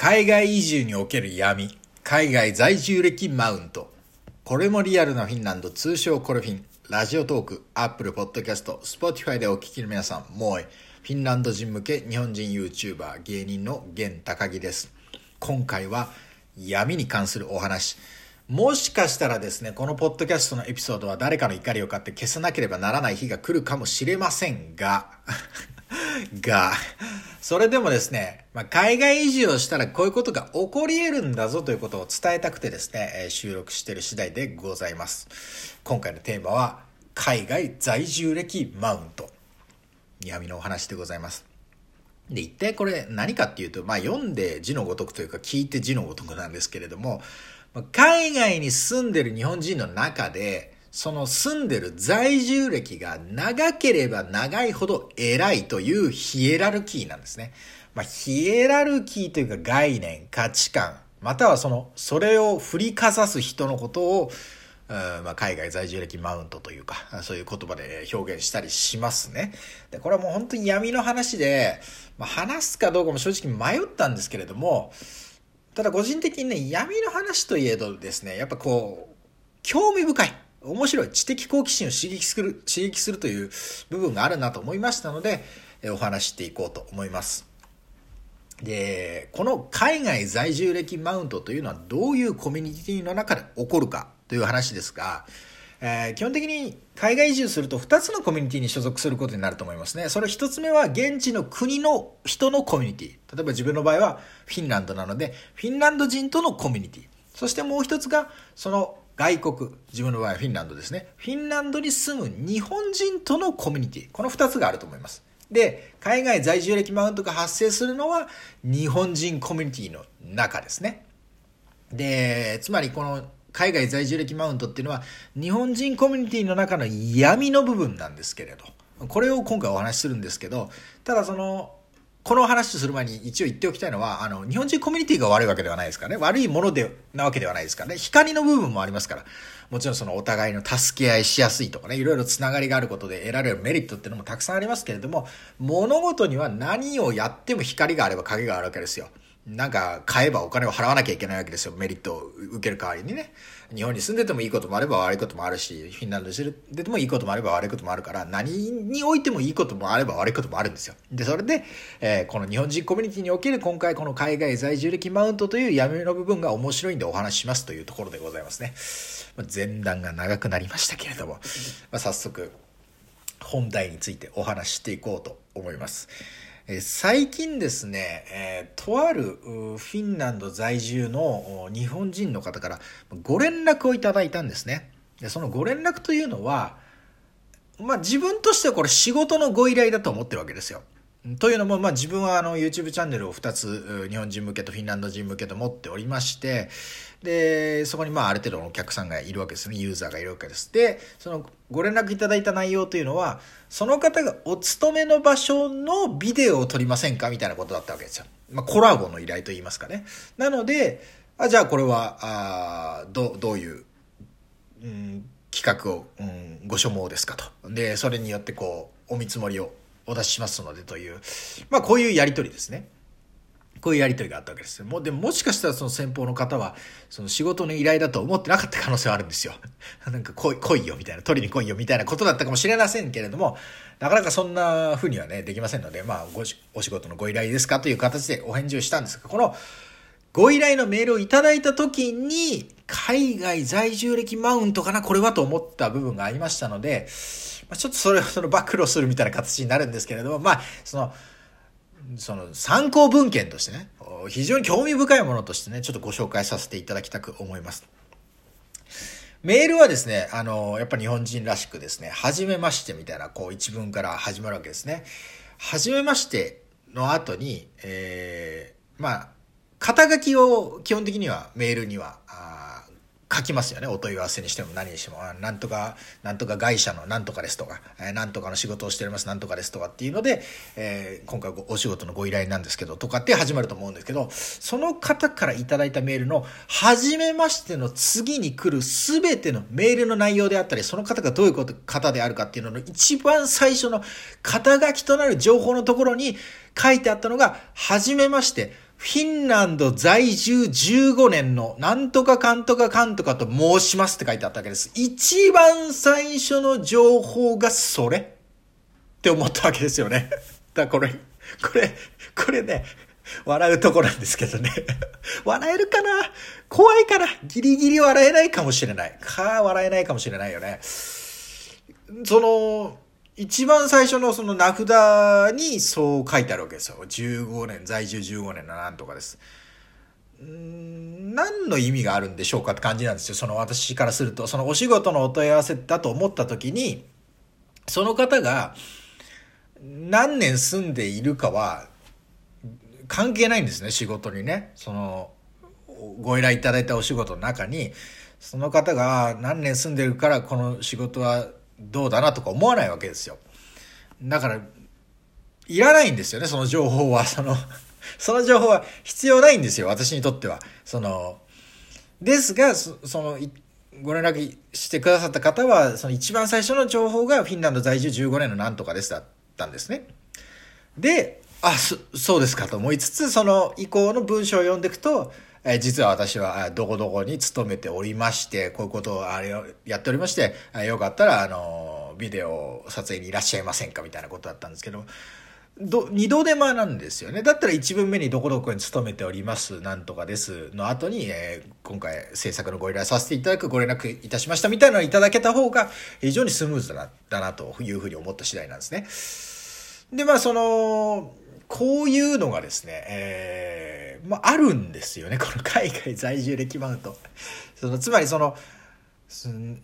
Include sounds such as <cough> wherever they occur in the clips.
海外移住における闇、海外在住歴マウント。これもリアルなフィンランド、通称コルフィン。ラジオトーク、 Apple Podcast、 Spotify でお聞きの皆さん、もうフィンランド人向け日本人 YouTuber、芸人の源高木です。今回は闇に関するお話。もしかしたらですね、このポッドキャストのエピソードは誰かの怒りを買って消さなければならない日が来るかもしれませんが、<laughs> が、それでもですね、まあ、海外移住をしたらこういうことが起こり得るんだぞということを伝えたくてですね、え収録してる次第でございます。今回のテーマは、海外在住歴マウント。闇のお話でございます。で、一体これ何かっていうと、まあ読んで字のごとくというか聞いて字のごとくなんですけれども、海外に住んでる日本人の中で、その住んでる在住歴が長ければ長いほど偉いというヒエラルキーなんですね。まあ、ヒエラルキーというか概念、価値観、またはその、それを振りかざす人のことを、まあ、海外在住歴マウントというか、そういう言葉で表現したりしますね。で、これはもう本当に闇の話で、まあ、話すかどうかも正直迷ったんですけれども、ただ個人的にね、闇の話といえどですね、やっぱこう、興味深い。面白い知的好奇心を刺激する、刺激するという部分があるなと思いましたので、お話ししていこうと思います。で、この海外在住歴マウントというのはどういうコミュニティの中で起こるかという話ですが、えー、基本的に海外移住すると2つのコミュニティに所属することになると思いますね。それ1つ目は現地の国の人のコミュニティ。例えば自分の場合はフィンランドなので、フィンランド人とのコミュニティ。そしてもう1つが、その外国、自分の場合はフィンランドですね。フィンランドに住む日本人とのコミュニティ。この2つがあると思います。で、海外在住歴マウントが発生するのは日本人コミュニティの中ですね。で、つまりこの海外在住歴マウントっていうのは日本人コミュニティの中の闇の部分なんですけれど、これを今回お話しするんですけど、ただそのこの話をする前に一応言っておきたいのは、あの、日本人コミュニティが悪いわけではないですからね。悪いもので、なわけではないですからね。光の部分もありますから。もちろんそのお互いの助け合いしやすいとかね、いろいろつながりがあることで得られるメリットっていうのもたくさんありますけれども、物事には何をやっても光があれば影があるわけですよ。なんか買えばお金を払わなきゃいけないわけですよ。メリットを受ける代わりにね。日本に住んでてもいいこともあれば悪いこともあるし、フィンランドに住んでてもいいこともあれば悪いこともあるから、何においてもいいこともあれば悪いこともあるんですよ。で、それで、えー、この日本人コミュニティにおける今回この海外在住歴マウントという闇の部分が面白いんでお話ししますというところでございますね。まあ、前段が長くなりましたけれども、まあ、早速、本題についてお話ししていこうと思います。え最近ですね、え、とあるフィンランド在住の日本人の方からご連絡をいただいたんですね。でそのご連絡というのは、まあ自分としてはこれ仕事のご依頼だと思ってるわけですよ。というのも、まあ、自分はあの YouTube チャンネルを2つ日本人向けとフィンランド人向けと持っておりましてでそこにまあある程度のお客さんがいるわけですね。ユーザーがいるわけです。でそのご連絡いただいた内容というのはその方がお勤めの場所のビデオを撮りませんかみたいなことだったわけですよ、まあ、コラボの依頼といいますかね。なのであじゃあこれはあどどういう、うん、企画を、うん、ご所望ですかと。でそれによってこうお見積もりをお出ししますのでという、まあこういうやりとりですね。こういうやりとりがあったわけです。もう、でももしかしたらその先方の方は、その仕事の依頼だと思ってなかった可能性はあるんですよ。<laughs> なんか来い、来いよみたいな、取りに来いよみたいなことだったかもしれませんけれども、なかなかそんな風にはね、できませんので、まあご、お仕事のご依頼ですかという形でお返事をしたんですが、この、ご依頼のメールをいただいた時に、海外在住歴マウントかなこれはと思った部分がありましたので、まあ、ちょっとそれを <laughs> その暴露するみたいな形になるんですけれども、まあ、その、その参考文献としてね、非常に興味深いものとしてね、ちょっとご紹介させていただきたく思います。メールはですね、あの、やっぱ日本人らしくですね、はじめましてみたいな、こう一文から始まるわけですね。はじめましての後に、えー、まあ、肩書きを基本的にはメールには、書きますよね。お問い合わせにしても何にしても。なんとか、なんとか会社のなんとかですとか、えなんとかの仕事をしておりますなんとかですとかっていうので、えー、今回お仕事のご依頼なんですけど、とかって始まると思うんですけど、その方からいただいたメールの、はじめましての次に来るすべてのメールの内容であったり、その方がどういうこと方であるかっていうのの一番最初の肩書きとなる情報のところに書いてあったのが、はじめまして、フィンランド在住15年のなんとかかんとかかんとかと申しますって書いてあったわけです。一番最初の情報がそれって思ったわけですよね。<laughs> だからこれ、これ、これね、笑うとこなんですけどね。<laughs> 笑えるかな？怖いかな？ギリギリ笑えないかもしれない。か、笑えないかもしれないよね。その、一番最初のその名札にそう書いてあるわけですよ。15年、在住15年のなんとかです。ん何の意味があるんでしょうかって感じなんですよ。その私からすると。そのお仕事のお問い合わせだと思った時に、その方が何年住んでいるかは関係ないんですね、仕事にね。その、ご依頼いただいたお仕事の中に、その方が何年住んでるからこの仕事はどうだなとか思わないわけですよ。だから、いらないんですよね、その情報は。<laughs> その、その情報は必要ないんですよ、私にとっては。その、ですが、その、ご連絡してくださった方は、その一番最初の情報がフィンランド在住15年のなんとかですだったんですね。で、あ、そ、そうですかと思いつつ、その以降の文章を読んでいくと、え、実は私はどこどこに勤めておりまして、こういうことをあれをやっておりまして、よかったら、あの、ビデオ撮影にいらっしゃいませんかみたいなことだったんですけど、ど、二度手間なんですよね。だったら一文目にどこどこに勤めております、なんとかですの後に、えー、今回制作のご依頼させていただくご連絡いたしましたみたいなのをいただけた方が非常にスムーズだな、だなというふうに思った次第なんですね。で、まあその、こういうのがですね、えー、まあ、あるんですよね。<laughs> この海外在住歴マウント。その、つまりその、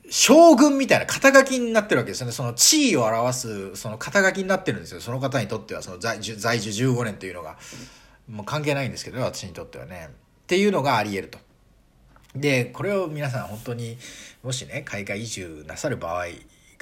将軍みたいな肩書きになってるわけですよね。その地位を表す、その肩書きになってるんですよ。その方にとっては、その在住在住15年というのが、もう関係ないんですけど、私にとってはね。っていうのがあり得ると。で、これを皆さん本当に、もしね、海外移住なさる場合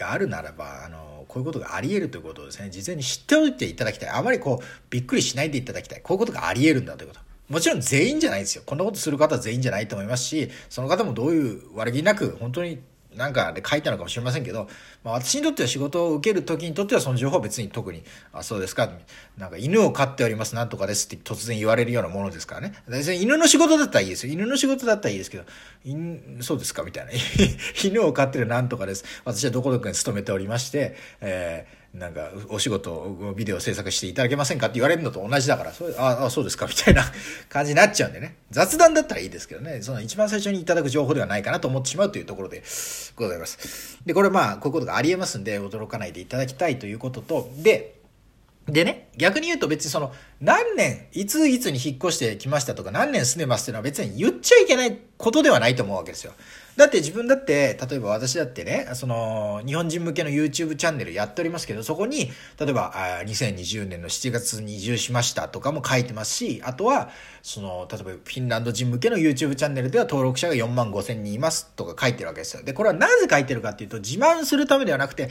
があるならば、あの、こういうことがあり得るということをですね、事前に知っておいていただきたい。あまりこう、びっくりしないでいただきたい。こういうことがあり得るんだということ。もちろん全員じゃないですよ。こんなことする方は全員じゃないと思いますし、その方もどういう悪気なく、本当になんかで書いたのかもしれませんけど、まあ、私にとっては仕事を受ける時にとってはその情報は別に特に、あ、そうですか、なんか犬を飼っております、なんとかですって突然言われるようなものですからね。犬の仕事だったらいいですよ。犬の仕事だったらいいですけど、そうですか？みたいな。<laughs> 犬を飼ってるなんとかです。私はどこどこに勤めておりまして、えーなんか、お仕事、ビデオ制作していただけませんかって言われるのと同じだから、それああ、そうですか、みたいな <laughs> 感じになっちゃうんでね。雑談だったらいいですけどね、その一番最初にいただく情報ではないかなと思ってしまうというところでございます。で、これまあ、こういうことがありえますんで、驚かないでいただきたいということと、で、でね、逆に言うと別にその、何年、いついつに引っ越してきましたとか、何年住んでますっていうのは別に言っちゃいけないことではないと思うわけですよ。だって自分だって、例えば私だってね、その、日本人向けの YouTube チャンネルやっておりますけど、そこに、例えば、2020年の7月に移住しましたとかも書いてますし、あとは、その、例えばフィンランド人向けの YouTube チャンネルでは登録者が4万5千人いますとか書いてるわけですよ。で、これはなぜ書いてるかっていうと、自慢するためではなくて、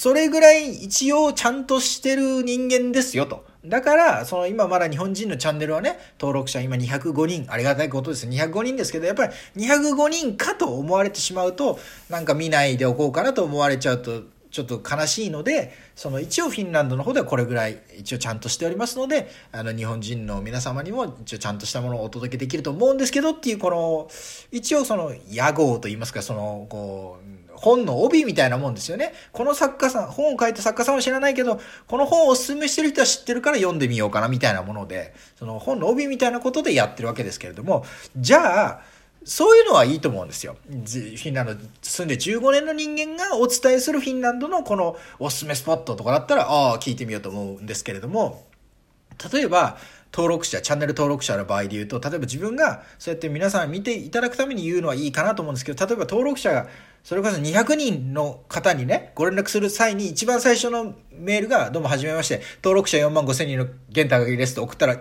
それぐらい一応ちゃんとしてる人間ですよと。だから、その今まだ日本人のチャンネルはね、登録者今205人、ありがたいことです。205人ですけど、やっぱり205人かと思われてしまうと、なんか見ないでおこうかなと思われちゃうと、ちょっと悲しいので、その一応フィンランドの方ではこれぐらい一応ちゃんとしておりますので、あの日本人の皆様にも一応ちゃんとしたものをお届けできると思うんですけどっていうこの、一応その屋号といいますか、その、こう、本の帯みたいなもんですよね。この作家さん、本を書いた作家さんは知らないけど、この本をお勧めしてる人は知ってるから読んでみようかなみたいなもので、その本の帯みたいなことでやってるわけですけれども、じゃあ、そういうのはいいと思うんですよ。フィンランド住んで15年の人間がお伝えするフィンランドのこのおすすめスポットとかだったら、ああ、聞いてみようと思うんですけれども、例えば、登録者、チャンネル登録者の場合で言うと、例えば自分がそうやって皆さん見ていただくために言うのはいいかなと思うんですけど、例えば登録者がそれこそ200人の方にね、ご連絡する際に一番最初のメールが、どうも初めまして、登録者4万5千人の現高木ですと送ったら、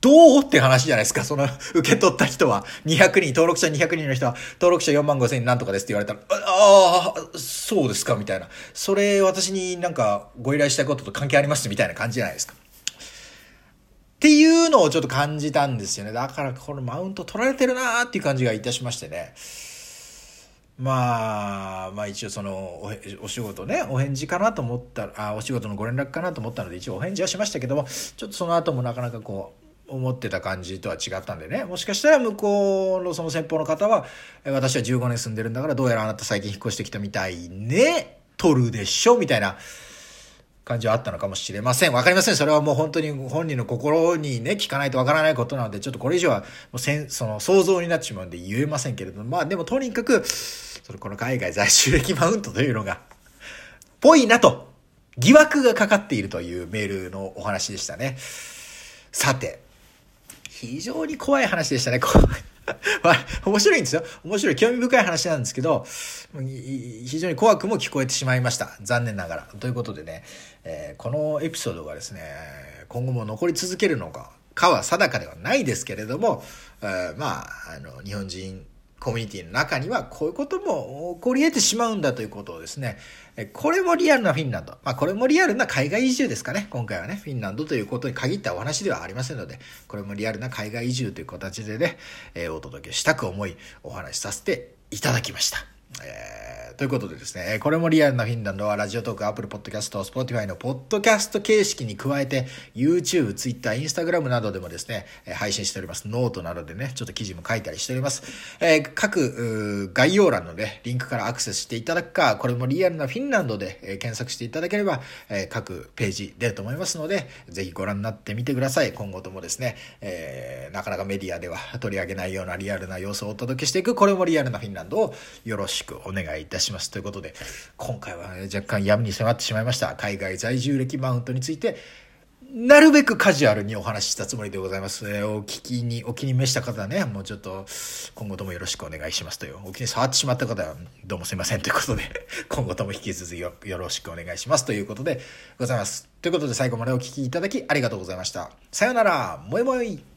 どうって話じゃないですか。その、受け取った人は、200人、登録者200人の人は、登録者4万5千人なんとかですって言われたら、ああ、そうですか、みたいな。それ、私になんかご依頼したいことと関係ありますみたいな感じじゃないですか。っていうのをちょっと感じたんですよね。だから、このマウント取られてるなーっていう感じがいたしましてね。まあ、まあ一応そのお仕事ね、お返事かなと思ったら、あ、お仕事のご連絡かなと思ったので一応お返事はしましたけども、ちょっとその後もなかなかこう思ってた感じとは違ったんでね。もしかしたら向こうのその先方の方は、私は15年住んでるんだからどうやらあなた最近引っ越してきたみたいね、取るでしょみたいな感じはあったのかもしれません。わかりません。それはもう本当に本人の心にね、聞かないとわからないことなので、ちょっとこれ以上はもうせんその想像になってしまうんで言えませんけれども、まあでもとにかく、そのこの海外在住歴マウントというのが、ぽいなと、疑惑がかかっているというメールのお話でしたね。さて、非常に怖い話でしたね。<laughs> 面白いんですよ。面白い、興味深い話なんですけど、非常に怖くも聞こえてしまいました。残念ながら。ということでね、えー、このエピソードがですね、今後も残り続けるのか、かは定かではないですけれども、えー、まあ、あの、日本人コミュニティの中にはこういうことも起こり得てしまうんだということをですね、これもリアルなフィンランド。まあこれもリアルな海外移住ですかね。今回はね、フィンランドということに限ったお話ではありませんので、これもリアルな海外移住という形でね、え、お届けしたく思いお話しさせていただきました。えーということでですね、これもリアルなフィンランドはラジオトーク、 Apple Podcast、 Spotify のポッドキャスト形式に加えて、YouTube、Twitter、Instagram などでもですね、配信しております。ノートなどでね、ちょっと記事も書いたりしております。えー、各概要欄のね、リンクからアクセスしていただくか、これもリアルなフィンランドで、え検索していただければ、え各ページ出ると思いますので、ぜひご覧になってみてください。今後ともですね、えー、なかなかメディアでは取り上げないようなリアルな様子をお届けしていく、これもリアルなフィンランドをよろしくしくお願いいたします。ということで、今回は、若干闇に迫ってしまいました。海外在住歴マウントについて、なるべくカジュアルにお話ししたつもりでございます。えー、お聞きに、お気に召した方はね、もうちょっと、今後ともよろしくお願いしますという、お気に触ってしまった方は、どうもすいませんということで、今後とも引き続きよよろしくお願いしますということでございます。ということで最後までお聞きいただきありがとうございました。さよなら、もいもい。